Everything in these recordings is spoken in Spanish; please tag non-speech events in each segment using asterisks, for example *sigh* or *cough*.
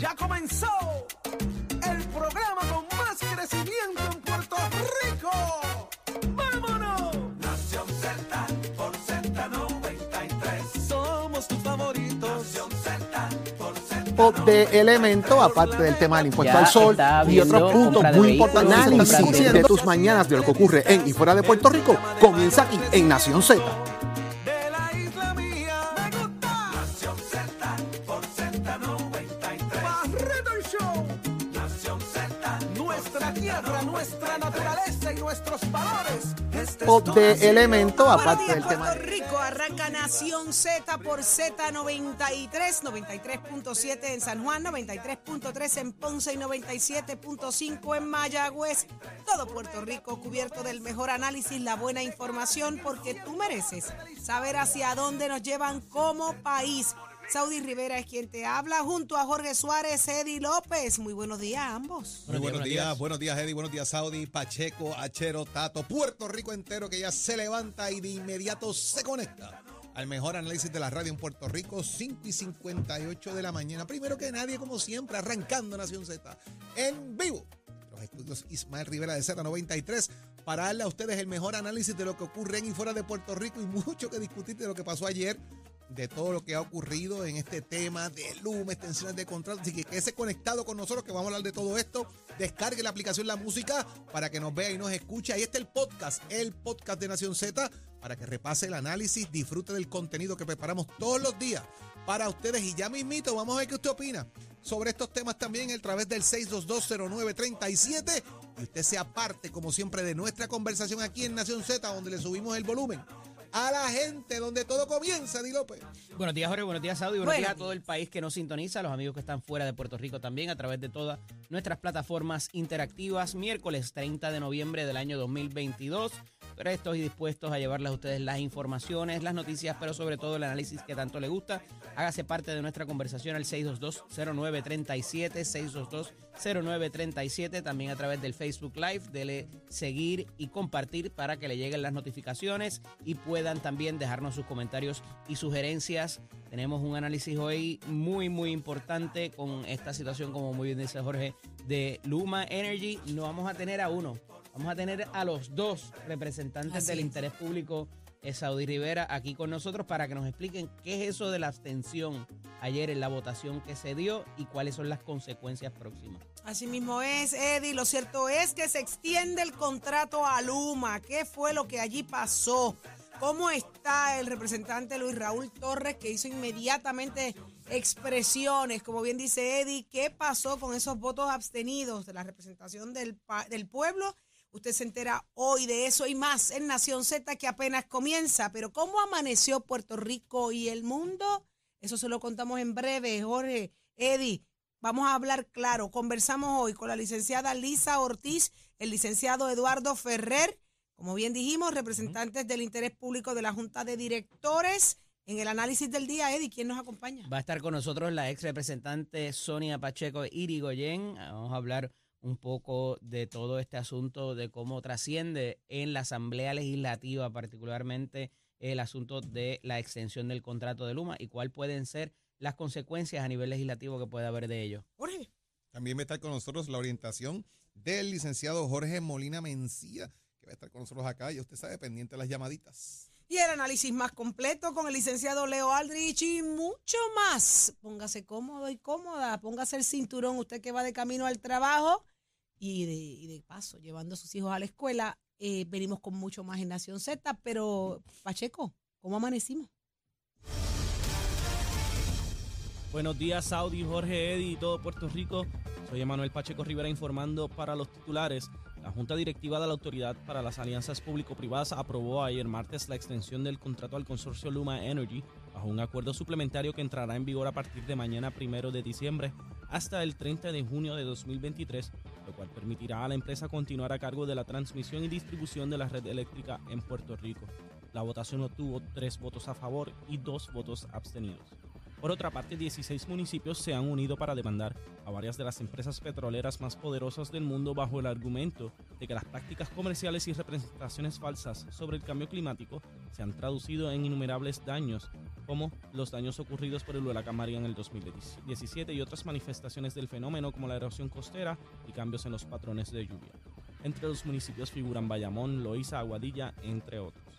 Ya comenzó el programa con más crecimiento en Puerto Rico. ¡Vámonos! Nación Z por Z93. Somos tus favoritos. Nación Z por Z93. de elemento, aparte del tema del impuesto Ya al sol está y otros viendo puntos compra de muy vehículos, importantes. compra de- Análisis de tus mañanas de lo que ocurre en y fuera de Puerto Rico comienza aquí en Nación Z. de elemento, aparte días, del tema Puerto Rico. Arranca Nación Z por Z93, 93.7 en San Juan, 93.3 en Ponce y 97.5 en Mayagüez. Todo Puerto Rico cubierto del mejor análisis, la buena información, porque tú mereces saber hacia dónde nos llevan como país. Saudi Rivera es quien te habla, junto a Jorge Suárez, Eddie López. Muy buenos días a ambos. Muy buenos días, buenos días Eddie, buenos días Saudi, Pacheco, Achero, Tato, Puerto Rico entero que ya se levanta y de inmediato se conecta al mejor análisis de la radio en Puerto Rico, 5 y 58 de la mañana. Primero que nadie, como siempre, arrancando Nación Z en vivo. Los estudios Ismael Rivera de Z93 para darle a ustedes el mejor análisis de lo que ocurre en y fuera de Puerto Rico y mucho que discutir de lo que pasó ayer de todo lo que ha ocurrido en este tema de Luma, extensiones de contratos. Así que quédese conectado con nosotros que vamos a hablar de todo esto. Descargue la aplicación La Música para que nos vea y nos escuche. Ahí está el podcast, el podcast de Nación Z, para que repase el análisis, disfrute del contenido que preparamos todos los días para ustedes. Y ya mismito, vamos a ver qué usted opina sobre estos temas también a través del 6220937. Y usted sea parte, como siempre, de nuestra conversación aquí en Nación Z, donde le subimos el volumen a la gente, donde todo comienza, Di López. Buenos días, Jorge. Buenos días, Saudi. Buenos Buenos días a todo el país que nos sintoniza, a los amigos que están fuera de Puerto Rico también, a través de todas nuestras plataformas interactivas. Miércoles 30 de noviembre del año 2022. Prestos y dispuestos a llevarles a ustedes las informaciones, las noticias, pero sobre todo el análisis que tanto le gusta. Hágase parte de nuestra conversación al 622-0937, 622-0937, también a través del Facebook Live. Dele seguir y compartir para que le lleguen las notificaciones y puedan también dejarnos sus comentarios y sugerencias. Tenemos un análisis hoy muy, muy importante con esta situación, como muy bien dice Jorge, de Luma Energy. No vamos a tener a uno, vamos a tener a los dos representantes Así del interés público. eh, Saudi Rivera aquí con nosotros para que nos expliquen qué es eso de la abstención ayer en la votación que se dio y cuáles son las consecuencias próximas. Así mismo es, Eddie. Lo cierto es que se extiende el contrato a Luma. ¿Qué fue lo que allí pasó? ¿Cómo está el representante Luis Raúl Torres que hizo inmediatamente expresiones? Como bien dice Eddie, ¿qué pasó con esos votos abstenidos de la representación del, del pueblo? Usted se entera hoy de eso y más en Nación Z que apenas comienza. Pero ¿cómo amaneció Puerto Rico y el mundo? Eso se lo contamos en breve, Jorge. Eddie, vamos a hablar claro. Conversamos hoy con la licenciada Lisa Ortiz, el licenciado Eduardo Ferrer, como bien dijimos, representantes del interés público de la Junta de Directores. En el análisis del día, Eddie, ¿quién nos acompaña? Va a estar con nosotros la ex representante Sonia Pacheco Irigoyen. Vamos a hablar un poco de todo este asunto, de cómo trasciende en la Asamblea Legislativa, particularmente el asunto de la extensión del contrato de Luma y cuáles pueden ser las consecuencias a nivel legislativo que puede haber de ello. Jorge. También va a estar con nosotros la orientación del licenciado Jorge Molina Mencía, que va a estar con nosotros acá. Y usted sabe, pendiente de las llamaditas. Y el análisis más completo con el licenciado Leo Aldrich y mucho más. Póngase cómodo y cómoda, póngase el cinturón, usted que va de camino al trabajo y de, y de paso, llevando a sus hijos a la escuela. Eh, venimos con mucho más en Nación Z, pero Pacheco, ¿cómo amanecimos? Buenos días, Saudi, Jorge, Eddy y todo Puerto Rico. Soy Emanuel Pacheco Rivera informando para los titulares. La Junta Directiva de la Autoridad para las Alianzas Público-Privadas aprobó ayer martes la extensión del contrato al consorcio Luma Energy bajo un acuerdo suplementario que entrará en vigor a partir de mañana primero de diciembre hasta el 30 de junio de 2023, lo cual permitirá a la empresa continuar a cargo de la transmisión y distribución de la red eléctrica en Puerto Rico. La votación obtuvo tres votos a favor y dos votos abstenidos. Por otra parte, 16 municipios se han unido para demandar a varias de las empresas petroleras más poderosas del mundo bajo el argumento de que las prácticas comerciales y representaciones falsas sobre el cambio climático se han traducido en innumerables daños, como los daños ocurridos por el huracán María en el 2017 y otras manifestaciones del fenómeno como la erosión costera y cambios en los patrones de lluvia. Entre los municipios figuran Bayamón, Loíza, Aguadilla, entre otros.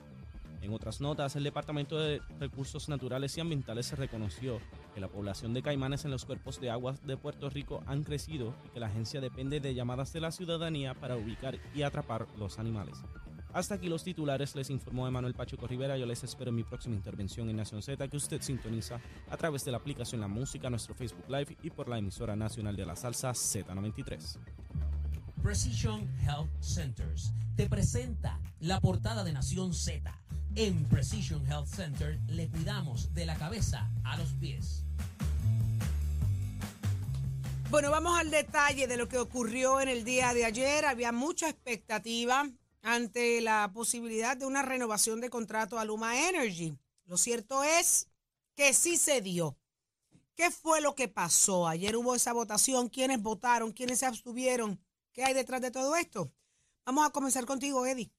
En otras notas, el Departamento de Recursos Naturales y Ambientales se reconoció que la población de caimanes en los cuerpos de aguas de Puerto Rico han crecido y que la agencia depende de llamadas de la ciudadanía para ubicar y atrapar los animales. Hasta aquí los titulares, les informó Emanuel Pacheco Rivera. Yo les espero en mi próxima intervención en Nación Z, que usted sintoniza a través de la aplicación La Música, nuestro Facebook Live y por la emisora nacional de la salsa Z93. Precision Health Centers te presenta la portada de Nación Z. En Precision Health Center le cuidamos de la cabeza a los pies. Bueno, vamos al detalle de lo que ocurrió en el día de ayer. Había mucha expectativa ante la posibilidad de una renovación de contrato a Luma Energy. Lo cierto es que sí se dio. ¿Qué fue lo que pasó? Ayer hubo esa votación. ¿Quiénes votaron? ¿Quiénes se abstuvieron? ¿Qué hay detrás de todo esto? Vamos a comenzar contigo, Eddie.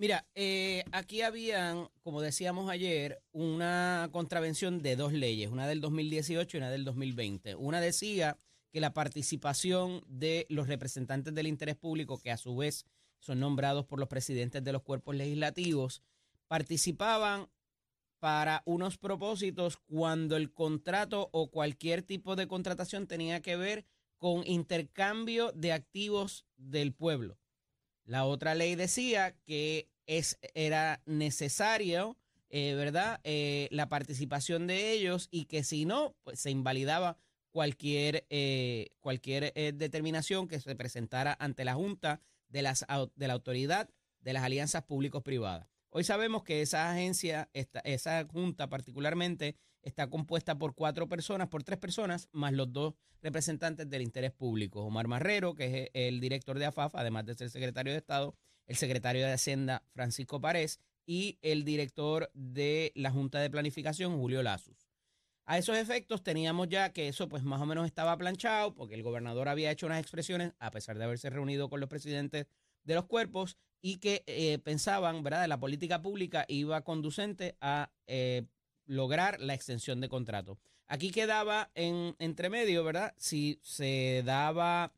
Mira, eh, aquí habían, como decíamos ayer, una contravención de dos leyes, una del 2018 y una del 2020. Una decía que la participación de los representantes del interés público, que a su vez son nombrados por los presidentes de los cuerpos legislativos, participaban para unos propósitos cuando el contrato o cualquier tipo de contratación tenía que ver con intercambio de activos del pueblo. La otra ley decía que es, era necesario, eh, ¿verdad?, eh, la participación de ellos y que si no, pues se invalidaba cualquier, eh, cualquier determinación que se presentara ante la Junta de, las, de la Autoridad de las Alianzas Públicos-Privadas. Hoy sabemos que esa agencia, esta, esa Junta particularmente, está compuesta por cuatro personas, por tres personas, más los dos representantes del interés público. Omar Marrero, que es el director de AFAF, además de ser secretario de Estado, el secretario de Hacienda, Francisco Párez, y el director de la Junta de Planificación, Julio Lazus. A esos efectos teníamos ya que eso pues más o menos estaba planchado, porque el gobernador había hecho unas expresiones, a pesar de haberse reunido con los presidentes de los cuerpos, y que eh, pensaban, ¿verdad?, la política pública iba conducente a eh, lograr la extensión de contrato. Aquí quedaba en entre medio, ¿verdad? Si se daba,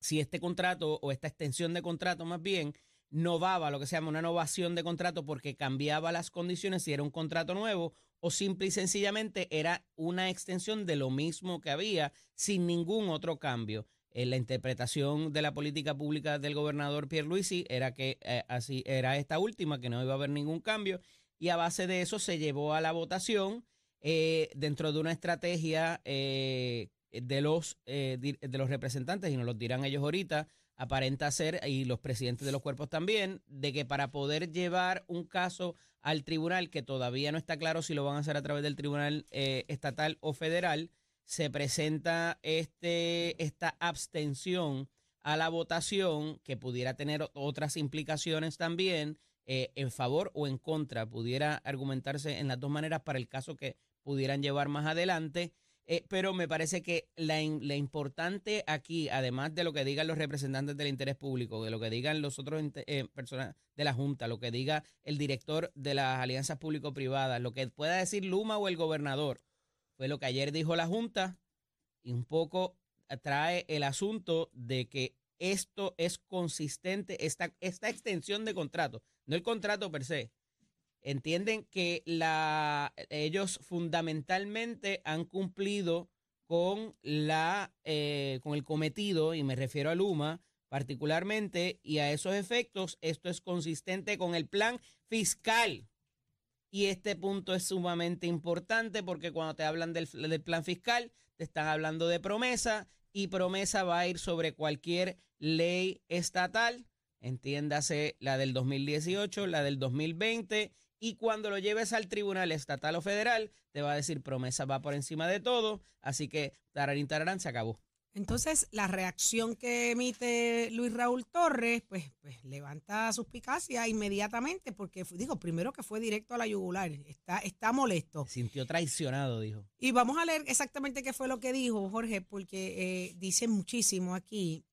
si este contrato o esta extensión de contrato más bien novaba lo que se llama una novación de contrato porque cambiaba las condiciones si era un contrato nuevo o simple y sencillamente era una extensión de lo mismo que había sin ningún otro cambio. En la interpretación de la política pública del gobernador Pierre Luisi era que eh, así era esta última, que no iba a haber ningún cambio y a base de eso se llevó a la votación eh, dentro de una estrategia eh, de, los, eh, de los representantes, y nos lo dirán ellos ahorita, aparenta ser, y los presidentes de los cuerpos también, de que para poder llevar un caso al tribunal, que todavía no está claro si lo van a hacer a través del tribunal estatal o federal, se presenta este, esta abstención a la votación que pudiera tener otras implicaciones también eh, en favor o en contra, pudiera argumentarse en las dos maneras para el caso que pudieran llevar más adelante. Eh, pero me parece que la, la, importante aquí, además de lo que digan los representantes del interés público, de lo que digan los otros eh, personas de la Junta, lo que diga el director de las alianzas público-privadas, lo que pueda decir Luma o el gobernador, fue lo que ayer dijo la Junta y un poco trae el asunto de que esto es consistente, esta, esta extensión de contrato, no el contrato per se. Entienden que la, ellos fundamentalmente han cumplido con, la, eh, con el cometido, y me refiero a Luma particularmente, y a esos efectos, esto es consistente con el plan fiscal. Y este punto es sumamente importante porque cuando te hablan del, del plan fiscal, te están hablando de promesa y promesa va a ir sobre cualquier ley estatal, entiéndase la del 2018, la del 2020, y cuando lo lleves al tribunal estatal o federal, te va a decir promesa va por encima de todo, así que tararín tararán se acabó. Entonces, la reacción que emite Luis Raúl Torres, pues, pues levanta suspicacia inmediatamente, porque digo, primero que fue directo a la yugular, está, está molesto. Se sintió traicionado, dijo. Y vamos a leer exactamente qué fue lo que dijo Jorge, porque eh, dice muchísimo aquí.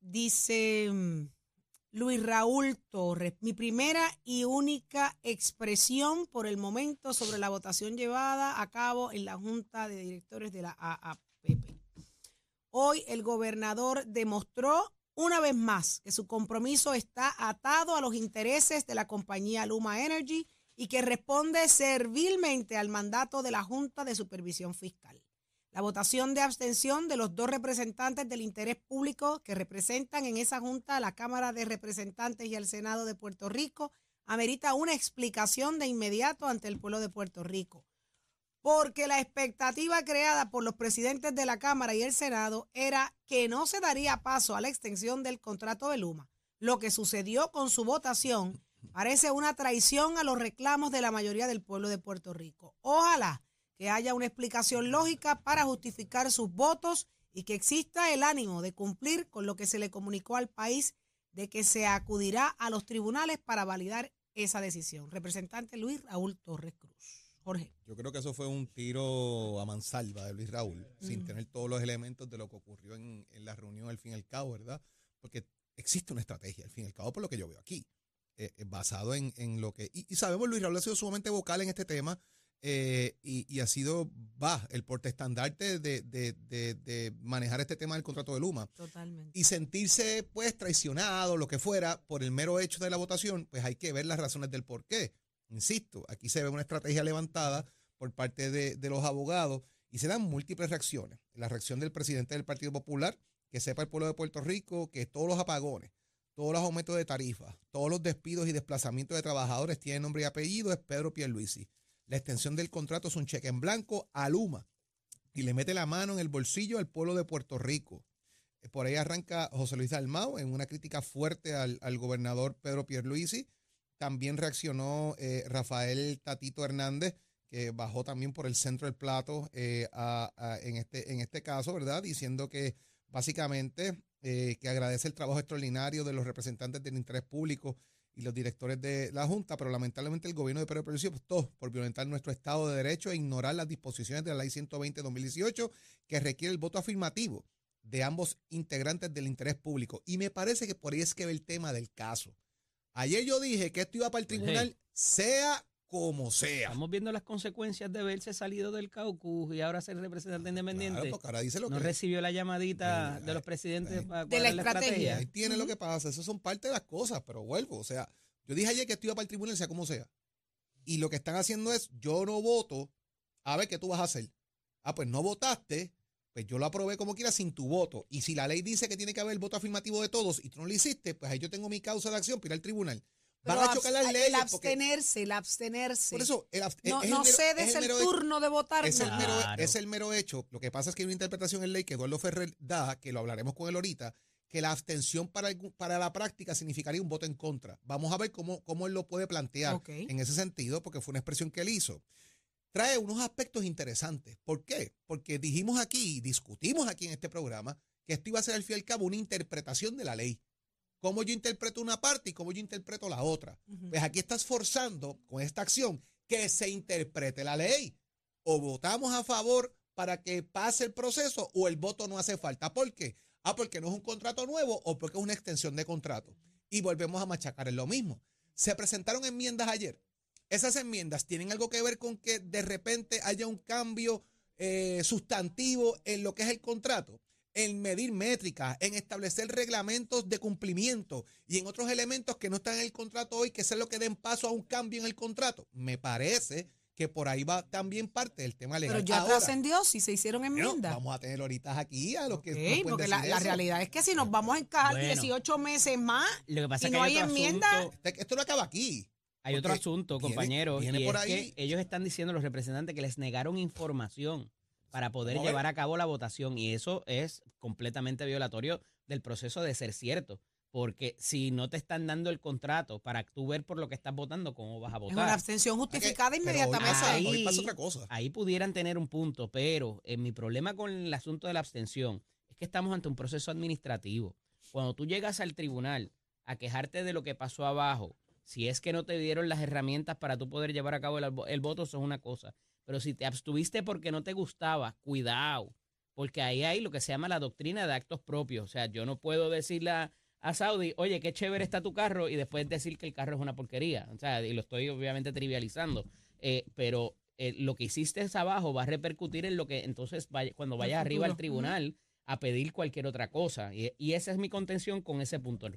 Dice mm, Luis Raúl Torres, mi primera y única expresión por el momento sobre la votación llevada a cabo en la Junta de Directores de la AAPP. Hoy el gobernador demostró una vez más que su compromiso está atado a los intereses de la compañía Luma Energy y que responde servilmente al mandato de la Junta de Supervisión Fiscal. La votación de abstención de los dos representantes del interés público que representan en esa Junta a la Cámara de Representantes y al Senado de Puerto Rico amerita una explicación de inmediato ante el pueblo de Puerto Rico porque la expectativa creada por los presidentes de la Cámara y el Senado era que no se daría paso a la extensión del contrato de Luma. Lo que sucedió con su votación parece una traición a los reclamos de la mayoría del pueblo de Puerto Rico. Ojalá que haya una explicación lógica para justificar sus votos y que exista el ánimo de cumplir con lo que se le comunicó al país de que se acudirá a los tribunales para validar esa decisión. Representante Luis Raúl Torres Cruz. Jorge. Yo creo que eso fue un tiro a mansalva de Luis Raúl, sin tener todos los elementos de lo que ocurrió en, en la reunión al fin y al cabo, ¿verdad? Porque existe una estrategia, al fin y al cabo, por lo que yo veo aquí, eh, eh, basado en, en lo que... Y, y sabemos, Luis Raúl ha sido sumamente vocal en este tema eh, y, y ha sido, va, el portaestandarte de, de, de, de manejar este tema del contrato de Luma Totalmente. y sentirse pues traicionado, lo que fuera, por el mero hecho de la votación, pues hay que ver las razones del por qué. Insisto, aquí se ve una estrategia levantada por parte de, de los abogados y se dan múltiples reacciones. La reacción del presidente del Partido Popular, que sepa el pueblo de Puerto Rico que todos los apagones, todos los aumentos de tarifas, todos los despidos y desplazamientos de trabajadores tienen nombre y apellido, es Pedro Pierluisi. La extensión del contrato es un cheque en blanco a Luma y le mete la mano en el bolsillo al pueblo de Puerto Rico. Eh, Por ahí arranca José Luis Dalmau en una crítica fuerte al, al gobernador Pedro Pierluisi. También reaccionó eh, Rafael Tatito Hernández, que bajó también por el centro del plato eh, en, este, en este caso, ¿verdad? Diciendo que básicamente que agradece el trabajo extraordinario de los representantes del interés público y los directores de la Junta, pero lamentablemente el gobierno de Pedro Pierluisi optó por violentar nuestro Estado de Derecho e ignorar las disposiciones de la Ley 120-2018 que requiere el voto afirmativo de ambos integrantes del interés público. Y me parece que por ahí es que ve el tema del caso. Ayer yo dije que esto iba para el tribunal, sea como sea. Estamos viendo las consecuencias de haberse salido del caucus y ahora ser representante independiente. Claro, porque ahora dice lo no que recibió la llamadita Eh, de los presidentes eh, para de la cuadrar estrategia. Ahí tiene lo que pasa, eso son parte de las cosas, pero vuelvo, o sea, yo dije ayer que esto iba para el tribunal, sea como sea. Y lo que están haciendo es, yo no voto, a ver qué tú vas a hacer. Ah, pues no votaste, pues yo lo aprobé como quiera sin tu voto. Y si la ley dice que tiene que haber el voto afirmativo de todos y tú no lo hiciste, pues ahí yo tengo mi causa de acción para ir al tribunal. Van a chocar las leyes. El abstenerse, el abstenerse. por eso, el abst- no es el no mero- es el el, hecho- turno de votar. es el, mero, Claro. es el mero hecho. Lo que pasa es que hay una interpretación en ley que Eduardo Ferrer da, que lo hablaremos con él ahorita, que la abstención para, para la práctica significaría un voto en contra. Vamos a ver cómo, cómo él lo puede plantear en ese sentido, porque fue una expresión que él hizo. Trae unos aspectos interesantes. ¿Por qué? Porque dijimos aquí, discutimos aquí en este programa, que esto iba a ser al fin y al cabo una interpretación de la ley. Cómo yo interpreto una parte y cómo yo interpreto la otra. Pues aquí estás forzando con esta acción que se interprete la ley. O votamos a favor para que pase el proceso o el voto no hace falta. ¿Por qué? Ah, porque no es un contrato nuevo o porque es una extensión de contrato. Y volvemos a machacar en lo mismo. Se presentaron enmiendas ayer. Esas enmiendas tienen algo que ver con que de repente haya un cambio eh, sustantivo en lo que es el contrato, en medir métricas, en establecer reglamentos de cumplimiento y en otros elementos que no están en el contrato hoy, que sea lo que den paso a un cambio en el contrato. Me parece que por ahí va también parte del tema legal. Pero ya Ahora, trascendió si se hicieron enmiendas. vamos a tener ahorita aquí a los que Ok, nos porque decir la, realidad es que si nos vamos a encajar Bueno. 18 meses más, Lo que pasa Y es no hay, hay otro enmienda. asunto, Este- Esto no acaba aquí. hay otro asunto, viene- compañeros, viene y por es ahí. que ellos están diciendo los representantes que les negaron información para poder Vamos llevar a cabo la votación y eso es completamente violatorio del proceso de ser cierto. Porque si no te están dando el contrato para tú ver por lo que estás votando, ¿cómo vas a es una votar? abstención justificada Pero hoy inmediatamente. Ahí- hoy pasa otra cosa. Ahí pudieran tener un punto, pero en mi problema con el asunto de la abstención es es que estamos ante un proceso administrativo. Cuando tú llegas al tribunal a quejarte de lo que pasó abajo, si es que no te dieron las herramientas para tú poder llevar a cabo el, el voto, eso es una cosa. Pero si te abstuviste porque no te gustaba, cuidado, porque ahí hay lo que se llama la doctrina de actos propios. O sea, yo no puedo decirle a, a Saudi, oye, qué chévere está tu carro, y después decir que el carro es una porquería. O sea, y lo estoy obviamente trivializando. Eh, pero eh, lo que hiciste abajo va a repercutir en lo que entonces vaya, cuando vayas arriba al tribunal a pedir cualquier otra cosa. Y, y esa es mi contención con ese punto.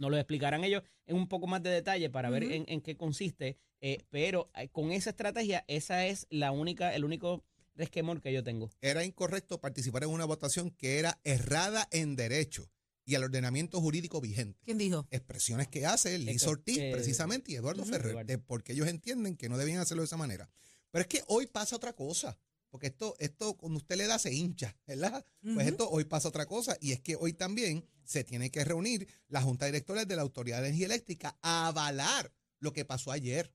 Nos lo explicarán ellos en un poco más de detalle para ver en, en, qué consiste, eh, pero eh, con esa estrategia, esa es la única, el único resquemor que yo tengo. Era incorrecto participar en una votación que era errada en derecho y al ordenamiento jurídico vigente. ¿Quién dijo? Expresiones que hace Liz Ortiz, eh, precisamente, y Eduardo Ferrer, Eduardo. de- porque ellos entienden que no debían hacerlo de esa manera. Pero es que hoy pasa otra cosa. Porque esto, esto, cuando usted le da, se hincha, ¿verdad? Pues esto hoy pasa otra cosa. Y es que hoy también se tiene que reunir la Junta Directora de la Autoridad de Energía Eléctrica a avalar lo que pasó ayer.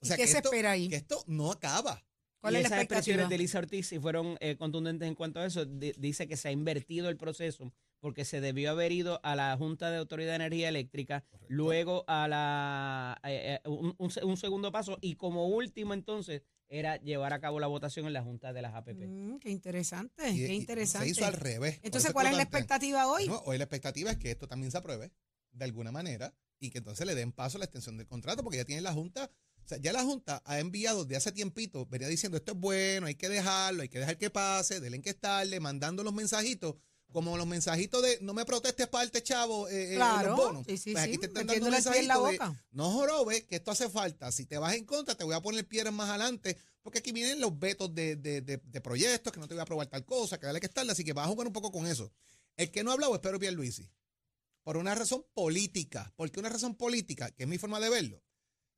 O ¿Y sea, qué que se esto, espera ahí? que esto no acaba. ¿Cuál y es la esas expresiones expectativa? de Lisa Ortiz, si fueron eh, contundentes en cuanto a eso, di- dice que se ha invertido el proceso porque se debió haber ido a la Junta de Autoridad de Energía Eléctrica, luego a la eh, eh, un, un se- un segundo paso y como último entonces era llevar a cabo la votación en la Junta de las APP. Mm, qué interesante, Y- qué interesante. Se hizo al revés. Entonces, ¿cuál es la expectativa hoy? Bueno, hoy la expectativa es que esto también se apruebe de alguna manera y que entonces le den paso a la extensión del contrato porque ya tiene la Junta, o sea, ya la Junta ha enviado de hace tiempito, venía diciendo esto es bueno, hay que dejarlo, hay que dejar que pase, denle que estarle, mandando los mensajitos, como los mensajitos de no me protestes parte, chavo, eh, eh, Claro, los bonos. sí, sí, Pues sí, aquí te están dando un mensajito de no jorobes, que esto hace falta. Si te vas en contra, te voy a poner piedras más adelante, porque aquí vienen los vetos de, de- de- de proyectos, que no te voy a aprobar tal cosa, que dale que estarle, así que vas a jugar un poco con eso. El que no ha hablado es Pedro Pierluisi, por una razón política. ¿Por qué una razón política? Que es mi forma de verlo.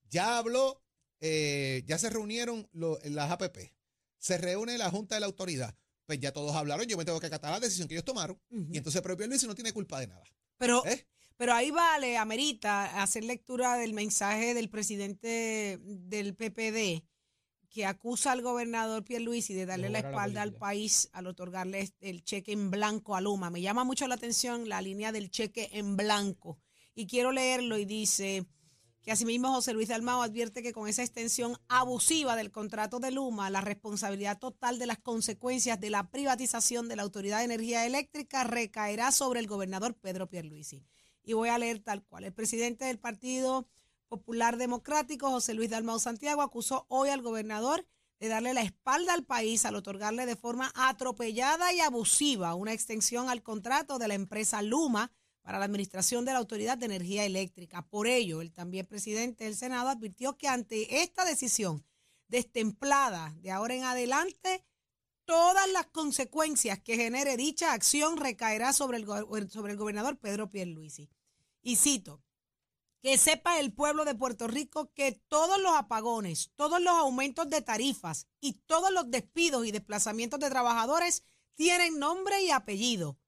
Ya habló, eh, ya se reunieron lo- las APP, se reúne la Junta de la Autoridad. Pues ya todos hablaron, yo me tengo que acatar la decisión que ellos tomaron. Ujú. Y entonces Pedro Pierluisi no tiene culpa de nada. Pero, ¿Eh? pero ahí vale, amerita, hacer lectura del mensaje del presidente del PPD que acusa al gobernador Pierluisi de darle la espalda al país al otorgarle el cheque en blanco a Luma. Me llama mucho la atención la línea del cheque en blanco. Y quiero leerlo y dice que asimismo José Luis Dalmao advierte que con esa extensión abusiva del contrato de Luma, la responsabilidad total de las consecuencias de la privatización de la Autoridad de Energía Eléctrica recaerá sobre el gobernador Pedro Pierluisi. Y voy a leer tal cual. El presidente del Partido Popular Democrático, José Luis Dalmau Santiago, acusó hoy al gobernador de darle la espalda al país al otorgarle de forma atropellada y abusiva una extensión al contrato de la empresa Luma para la administración de la Autoridad de Energía Eléctrica. Por ello, el también presidente del Senado advirtió que ante esta decisión destemplada de ahora en adelante, todas las consecuencias que genere dicha acción recaerá sobre el, sobre el gobernador Pedro Pierluisi. Y cito, que sepa el pueblo de Puerto Rico que todos los apagones, todos los aumentos de tarifas y todos los despidos y desplazamientos de trabajadores tienen nombre y apellido.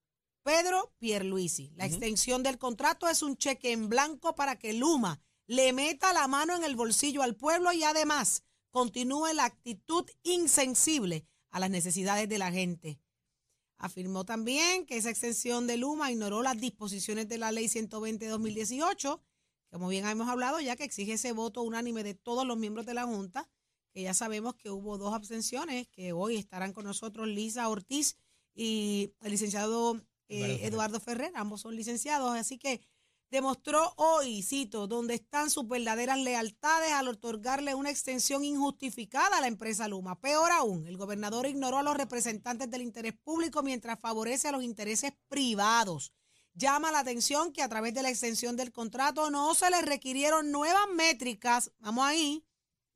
Pedro Pierluisi. La extensión del contrato es un cheque en blanco para que Luma le meta la mano en el bolsillo al pueblo y además continúe la actitud insensible a las necesidades de la gente. Afirmó también que esa extensión de Luma ignoró las disposiciones de la Ley 120 de 2018, como bien hemos hablado ya que exige ese voto unánime de todos los miembros de la Junta, que ya sabemos que hubo dos abstenciones, que hoy estarán con nosotros Lisa Ortiz y el licenciado eh, Eduardo Ferrer. Ambos son licenciados, así que demostró hoy, cito, donde están sus verdaderas lealtades al otorgarle una extensión injustificada a la empresa Luma. Peor aún, el gobernador ignoró a los representantes del interés público mientras favorece a los intereses privados. Llama la atención que a través de la extensión del contrato no se le requirieron nuevas métricas, vamos ahí,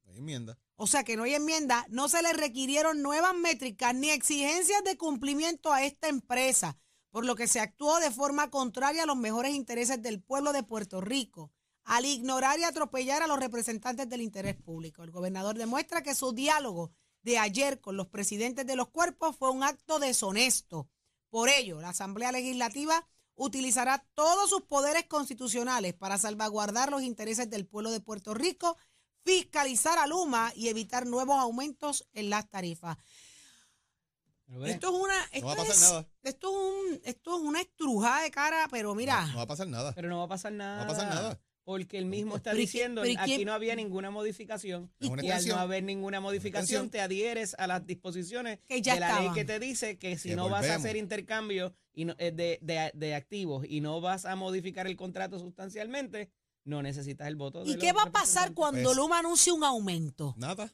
Hay enmienda. o sea que no hay enmienda, no se le requirieron nuevas métricas ni exigencias de cumplimiento a esta empresa, por lo que se actuó de forma contraria a los mejores intereses del pueblo de Puerto Rico, al ignorar y atropellar a los representantes del interés público. El gobernador demuestra que su diálogo de ayer con los presidentes de los cuerpos fue un acto deshonesto. Por ello, la Asamblea Legislativa utilizará todos sus poderes constitucionales para salvaguardar los intereses del pueblo de Puerto Rico fiscalizar a Luma y evitar nuevos aumentos en las tarifas. Esto es una, esto va a pasar es, nada. esto es un, esto es una estrujada de cara, pero mira, No, no va a pasar nada. pero no va a pasar nada. No va a pasar nada. Porque él mismo está Pero ¿y qué- diciendo, pero ¿y aquí quién- no había ninguna modificación. Y al no haber ninguna modificación, te adhieres a las disposiciones Que ya de la ley estaban. que te dice que si Que no vas a hacer intercambio y no- eh, de, de- de activos y no vas a modificar el contrato sustancialmente, no necesitas el voto. de ¿y qué va a pasar cuando Pues- Luma anuncie un aumento? Nada.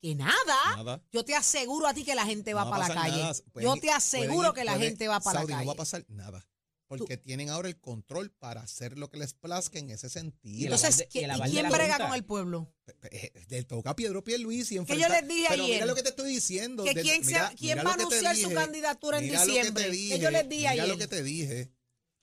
Que nada. Nada. Yo te aseguro a ti que la gente va No para la calle. Pueden Yo te aseguro ir- que la puede- gente va para Saudi, la calle. no va a pasar nada. Porque tienen ahora el control para hacer lo que les plazca en ese Y sentido. Entonces, y ¿qui- el ¿y quién la brega con el pueblo? Eh, Le toca a Pedro Pierluisi yo enfrentar. les dije Pero ayer? mira lo que te estoy diciendo. Que de- quién, se- mira- quién mira va a que anunciar su dije, candidatura en mira lo que diciembre. Que dije, yo les dije mira ayer. lo que te dije.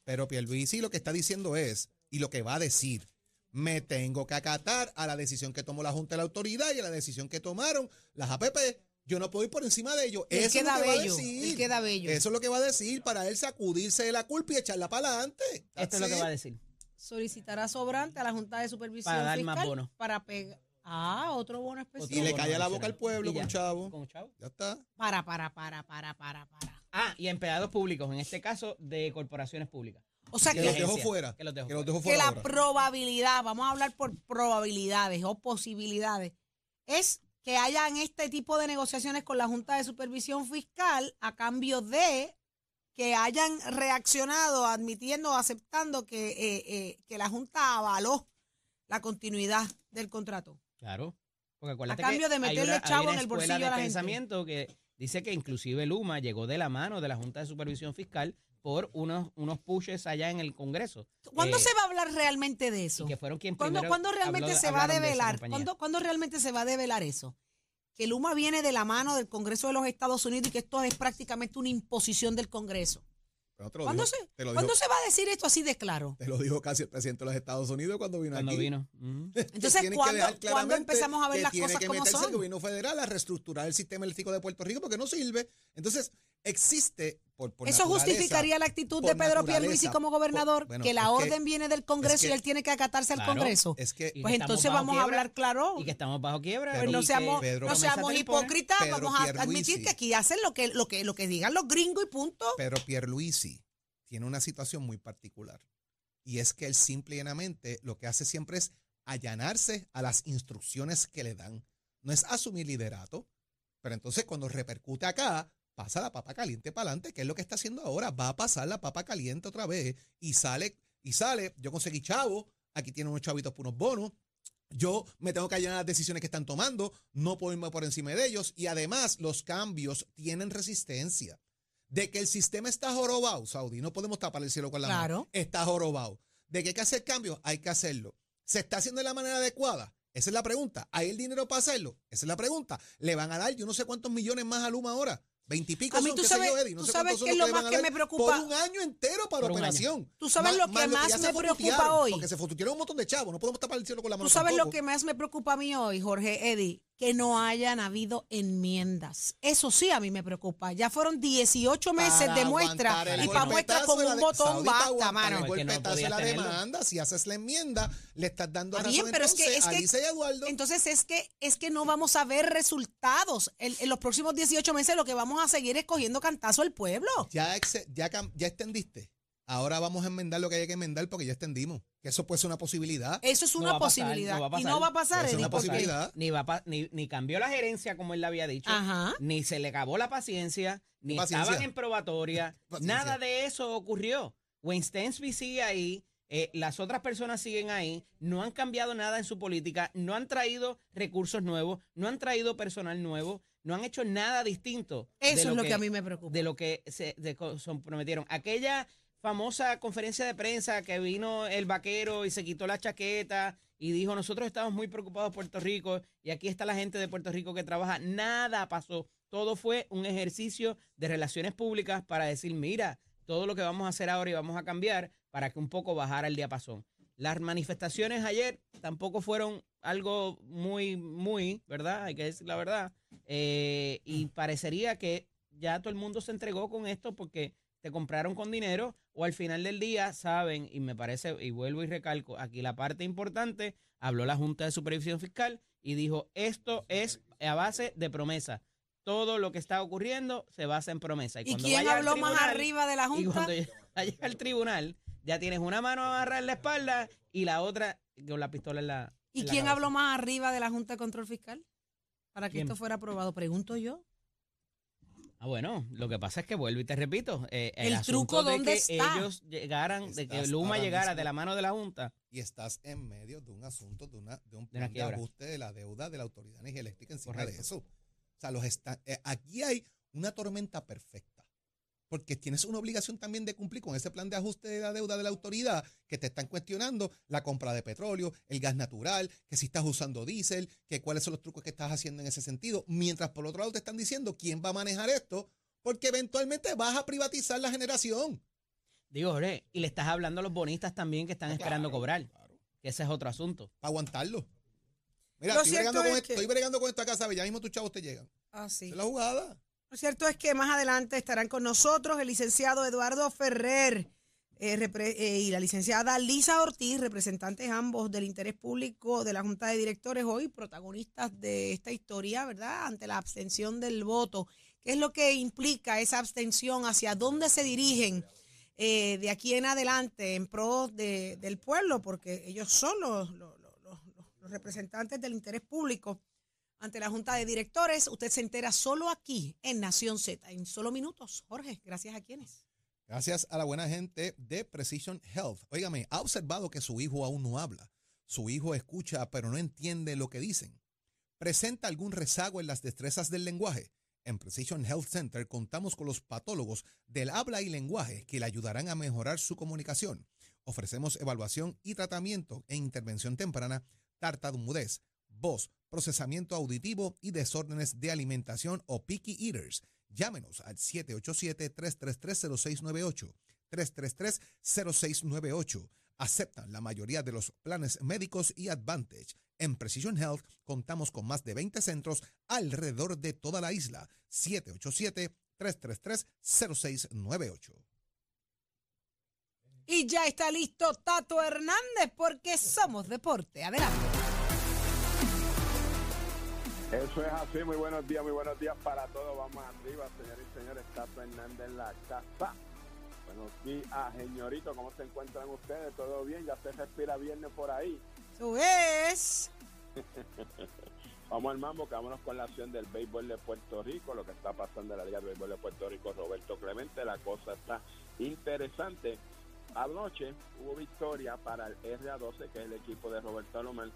Pero Pierluisi lo que está diciendo es, y lo que va a decir, me tengo que acatar a la decisión que tomó la Junta de la Autoridad y a la decisión que tomaron las APP. Yo no puedo ir por encima de ellos. Él Eso queda es lo que va a decir. él queda bello. Eso es lo que va a decir para él sacudirse de la culpa y echarla para adelante. Esto es lo que va a decir. Solicitará sobrante a la Junta de Supervisión Para dar Fiscal más bonos. para pegar. Ah, otro bono especial. Y le bono calla la boca al pueblo ya. con chavo. Con chavo. Ya está. Para, para, para, para, para, para. Ah, y empleados públicos, en este caso de corporaciones públicas. O sea Que que, los dejó fuera. que los dejó Que los fuera. que la probabilidad, vamos a hablar por probabilidades o posibilidades, es que hayan este tipo de negociaciones con la Junta de Supervisión Fiscal a cambio de que hayan reaccionado admitiendo o aceptando que, eh, eh, que la Junta avaló la continuidad del contrato. Claro. Porque acuérdate A cambio que de meterle una, chavo en el bolsillo de a la gente. pensamiento que dice que inclusive Luma llegó de la mano de la Junta de Supervisión Fiscal por unos, unos pushes allá en el Congreso. ¿Cuándo Eh, se va a hablar realmente de eso? Y que fueron quien ¿Cuándo, cuándo realmente habló- se va a de develar? compañía. ¿Cuándo, cuándo realmente se va a develar eso? Que Luma viene de la mano del Congreso de los Estados Unidos y que esto es prácticamente una imposición del Congreso. Pero te lo ¿Cuándo, dijo- se, te lo ¿cuándo dijo- se va a decir esto así de claro? Te lo dijo casi el presidente de los Estados Unidos cuando vino Cuando aquí. vino. *laughs* Ujú. Entonces, tienen que ¿cuándo- empezamos a ver las tiene cosas que como meterse son? el gobierno federal a reestructurar el sistema eléctrico de Puerto Rico porque no sirve. Entonces, existe por, por Eso justificaría la actitud de Pedro Pierluisi como gobernador, por- bueno, que la orden viene del Congreso es que- y él tiene que acatarse al Claro, Congreso. Es que Pues entonces vamos a hablar claro. Y que estamos bajo quiebra. No seamos, Pedro- no seamos hipócritas, Pedro vamos a Pierluisi. admitir que aquí hacen lo que, lo que, lo que digan los gringos y punto. Pero Pierluisi tiene una situación muy particular. Y es que él simple y llanamente lo que hace siempre es allanarse a las instrucciones que le dan. No es asumir liderato. Pero entonces cuando repercute acá, pasa la papa caliente para adelante, que es lo que está haciendo ahora. Va a pasar la papa caliente otra vez y sale, y sale. Yo conseguí chavo, aquí tiene unos chavitos por unos bonos. Yo me tengo que allanar las decisiones que están tomando, no puedo irme por encima de ellos. Y además, los cambios tienen resistencia. De que el sistema está jorobado, Saudi, no podemos tapar el cielo con la Claro. mano. Está jorobado. De que hay que hacer cambios, hay que hacerlo. ¿Se está haciendo de la manera adecuada? Esa es la pregunta. ¿Hay el dinero para hacerlo? Esa es la pregunta. ¿Le van a dar yo no sé cuántos millones más a Luma ahora? Veintipico A mí son, tú qué sabes- sé yo, Eddie. No tú sé sabes qué es lo que más que me preocupa. Por un año entero para operación. Tú sabes lo que que más me preocupa hoy. Porque se fututieron un montón de chavos. No podemos tapar el cielo con la mano Tú sabes lo que más me preocupa a mí hoy, Jorge Eddy, que no hayan habido enmiendas. Eso sí a mí me preocupa. Ya fueron 18 meses Para de muestra y para muestra con un botón basta, mano. El no la demanda, si haces la enmienda, le estás dando razón bien, pero es que- entonces es a que- y a Eduardo. Entonces es que es que no vamos a ver resultados. En, en los próximos 18 meses lo que vamos a seguir es cogiendo cantazo al pueblo. ya, ya extendiste. Ahora vamos a enmendar lo que hay que enmendar porque ya extendimos. Que eso puede ser una posibilidad. Eso es una pasar, posibilidad. no y no va a pasar, Eddie, porque-. Ni, va pa- ni, ni cambió la gerencia como él le había dicho, Ajá. ni se le acabó la paciencia, ni Paciencia. estaban en probatoria. *laughs* Paciencia. Nada de eso ocurrió. Wayne Stensby sigue ahí, eh, las otras personas siguen ahí, no han cambiado nada en su política, no han traído recursos nuevos, no han traído personal nuevo, no han hecho nada distinto. Eso es lo que, a mí me preocupa. de lo que se de co- son- prometieron. Aquella famosa conferencia de prensa que vino el vaquero y se quitó la chaqueta y dijo, nosotros estamos muy preocupados Puerto Rico y aquí está la gente de Puerto Rico que trabaja. Nada pasó. Todo fue un ejercicio de relaciones públicas para decir, mira, todo lo que vamos a hacer ahora y vamos a cambiar para que un poco bajara el diapasón. Las manifestaciones ayer tampoco fueron algo muy, muy, ¿verdad? Hay que decir la verdad. Eh, y parecería que ya todo el mundo se entregó con esto porque te compraron con dinero o al final del día saben, y me parece, y vuelvo y recalco, aquí la parte importante, habló la Junta de Supervisión Fiscal y dijo, esto es a base de promesa. todo lo que está ocurriendo se basa en promesa. ¿Y cuando quién vaya habló más arriba de la Y Junta? cuando *laughs* vaya al tribunal, ya tienes una mano agarrada en la espalda y la otra con la pistola en la. ¿Y en quién habló más arriba de la Junta de Control Fiscal? Para que ¿Quién? esto fuera aprobado, pregunto yo. Ah, bueno, lo que pasa es que vuelvo y te repito. eh, el truco, de ¿dónde que está? ellos llegaran, de que Luma llegara mismo- de la mano de la Junta. Y estás en medio de un asunto, de, una, de un plan de ajuste de la deuda de la Autoridad de Energía Eléctrica encima de eso. O sea, los está, eh, aquí hay una tormenta perfecta. Porque tienes una obligación también de cumplir con ese plan de ajuste de la deuda de la autoridad que te están cuestionando la compra de petróleo, el gas natural, que si estás usando diésel, que cuáles son los trucos que estás haciendo en ese sentido. Mientras por otro lado te están diciendo quién va a manejar esto, porque eventualmente vas a privatizar la generación. Digo, Jorge, y le estás hablando a los bonistas también que están esperando cobrar. claro. Que ese es otro asunto. Para aguantarlo. Mira, Lo estoy bregando, con es esto, que- estoy bregando con esto acá, ¿sabes? Ya mismo tus chavos te llegan. Ah, sí. Es la jugada. Lo cierto es que más adelante estarán con nosotros el licenciado Eduardo Ferrer eh, eh, y la licenciada Lisa Ortiz, representantes ambos del interés público de la Junta de Directores, hoy protagonistas de esta historia, ¿verdad? Ante la abstención del voto. ¿Qué es lo que implica esa abstención? ¿Hacia dónde se dirigen eh, de aquí en adelante en pro de- del pueblo? Porque ellos son los representantes del interés público ante la Junta de Directores. Usted se entera solo aquí en Nación Z, en solo minutos. Jorge, gracias a quienes. Gracias a la buena gente de Precision Health. Óigame, ha observado que su hijo aún no habla. Su hijo escucha, pero no entiende lo que dicen. ¿Presenta algún rezago en las destrezas del lenguaje? En Precision Health Center contamos con los patólogos del habla y lenguaje que le ayudarán a mejorar su comunicación. Ofrecemos evaluación y tratamiento e intervención temprana, tartamudez, voz, procesamiento auditivo y desórdenes de alimentación o picky eaters. Llámenos al 787-333-0698. 333-0698. Aceptan la mayoría de los planes médicos y Advantage. En Precision Health contamos con más de 20 centros alrededor de toda la isla. 787-333-0698. Y ya está listo Tato Hernández porque somos deporte. Adelante. Eso es así, muy buenos días, muy buenos días para todos. Vamos arriba, señores y señores. Tato Hernández en la casa. Buenos días, señorito. ¿Cómo se encuentran ustedes? ¿Todo bien? ¿Ya se respira viernes por ahí? Eso es. *laughs* Vamos al mambo, que vámonos con la acción del béisbol de Puerto Rico, lo que está pasando en la Liga de Béisbol de Puerto Rico, Roberto Clemente, la cosa está interesante. Anoche hubo victoria para el RA12, que es el equipo de Roberto Alomar,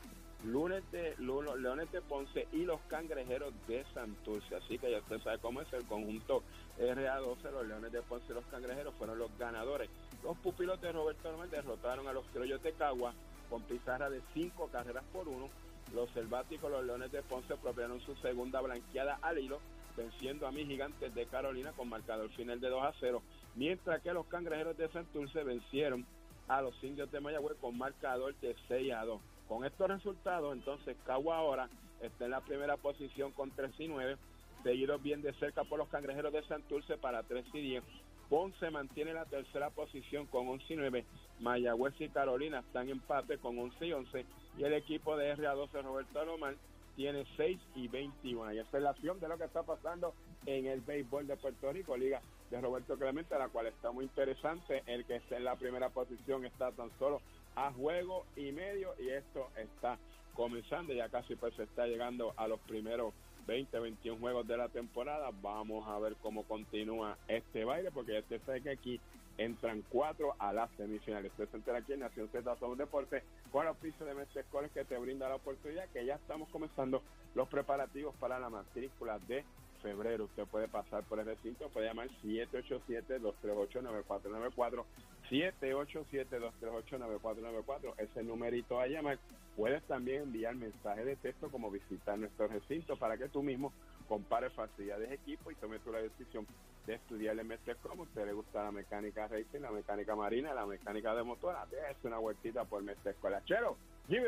lunes de Lulo- Leones de Ponce y los Cangrejeros de Santurce. Así que ya usted sabe cómo es el conjunto RA12, los Leones de Ponce y los Cangrejeros fueron los ganadores. Los pupilos de Roberto Alomar derrotaron a los Criollos de Cagua con pizarra de cinco carreras por uno. Los selváticos, los Leones de Ponce, apropiaron su segunda blanqueada al hilo, venciendo a mis gigantes de Carolina con marcador final de 2 a 0, mientras que los cangrejeros de Santurce vencieron a los indios de Mayagüez con marcador de 6 a 2. Con estos resultados, entonces Cagua ahora está en la primera posición con 3 y 9, seguido bien de cerca por los cangrejeros de Santurce para 3 y 10. Ponce mantiene la tercera posición con 11 y 9. Mayagüez y Carolina están en empate con 11 y 11. Y el equipo de RA12 Roberto Alomar tiene 6 y 21. Y esta es la acción de lo que está pasando en el béisbol de Puerto Rico, Liga de Roberto Clemente, la cual está muy interesante. El que está en la primera posición está tan solo a juego y medio y esto está comenzando. Ya casi pues se está llegando a los primeros 20, 21 juegos de la temporada. Vamos a ver cómo continúa este baile, porque ya usted sabe que aquí entran cuatro a las semifinales. Usted se aquí en Nación Z Somos Deporte con el oficio de Mestre Escoles que te brinda la oportunidad, que ya estamos comenzando los preparativos para la matrícula de febrero. Usted puede pasar por el recinto, puede llamar 787-238-9494, 787-238-9494, ese numerito a llamar. Puedes también enviar mensaje de texto como visitar nuestro recinto para que tú mismo compares facilidades de equipo y tomes tú la decisión de estudiar el Mestre como usted le gusta la mecánica racing, la mecánica marina, la mecánica de motora, déjese una vueltita por Mestre Escuela. Chero, give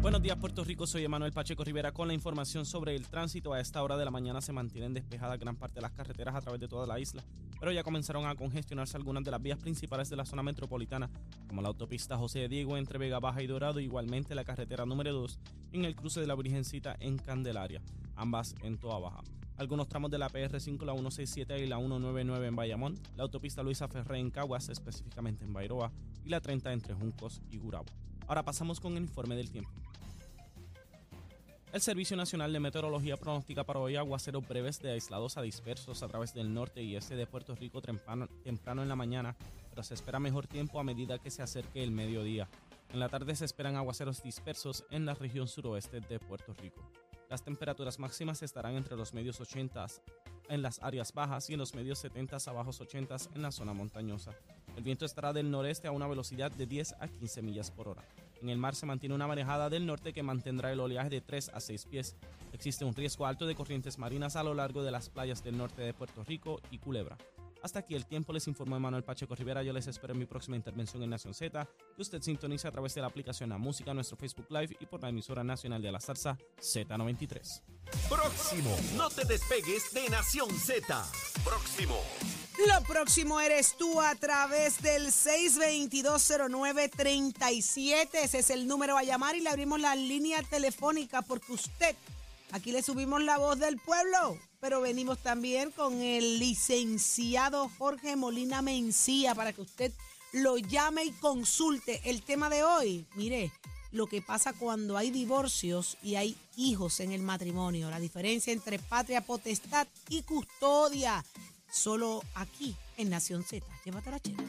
Buenos días, Puerto Rico. Soy Emanuel Pacheco Rivera con la información sobre el tránsito. A esta hora de la mañana se mantienen despejadas gran parte de las carreteras a través de toda la isla, pero ya comenzaron a congestionarse algunas de las vías principales de la zona metropolitana, como la autopista José Diego entre Vega Baja y Dorado, igualmente la carretera número 2 en el cruce de la Virgencita en Candelaria, ambas en Toa Baja. Algunos tramos de la PR5, la 167 y la 199 en Bayamón, la autopista Luisa Ferré en Caguas, específicamente en Bairoa, y la 30 entre Juncos y Gurabo. Ahora pasamos con el informe del tiempo. El Servicio Nacional de Meteorología pronostica para hoy aguaceros breves de aislados a dispersos a través del norte y este de Puerto Rico temprano, temprano en la mañana, pero se espera mejor tiempo a medida que se acerque el mediodía. En la tarde se esperan aguaceros dispersos en la región suroeste de Puerto Rico. Las temperaturas máximas estarán entre los medios 80 en las áreas bajas y en los medios 70 a bajos 80 en la zona montañosa. El viento estará del noreste a una velocidad de 10 a 15 millas por hora. En el mar se mantiene una manejada del norte que mantendrá el oleaje de 3 a 6 pies. Existe un riesgo alto de corrientes marinas a lo largo de las playas del norte de Puerto Rico y Culebra. Hasta aquí el tiempo, les informó Manuel Pacheco Rivera. Yo les espero en mi próxima intervención en Nación Z, que usted sintoniza a través de la aplicación La Música, nuestro Facebook Live y por la emisora nacional de la salsa Z93. Próximo. No te despegues de Nación Z. Próximo. Lo próximo eres tú a través del 6220937. Ese es el número a llamar y le abrimos la línea telefónica porque usted, aquí le subimos la voz del pueblo, pero venimos también con el licenciado Jorge Molina Mencía para que usted lo llame y consulte. El tema de hoy, mire, lo que pasa cuando hay divorcios y hay hijos en el matrimonio, la diferencia entre patria potestad y custodia. Solo aquí en Nación Z. Llévatela, chela.